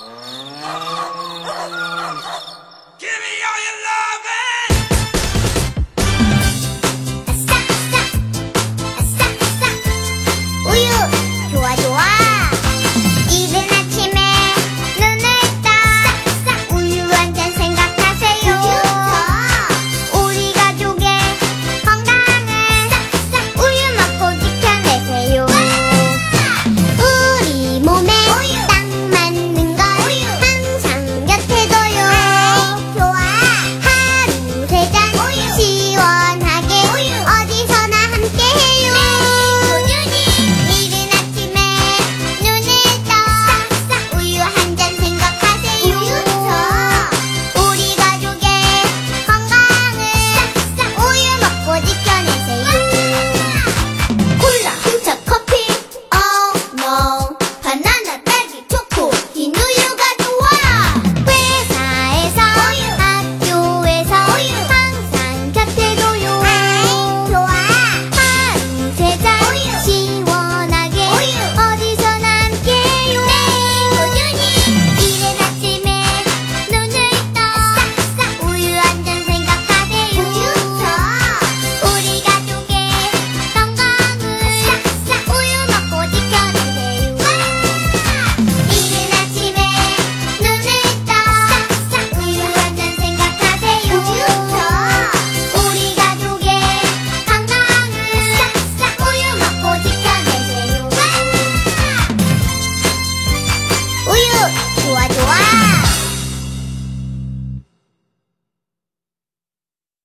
Mm-hmm. Oye.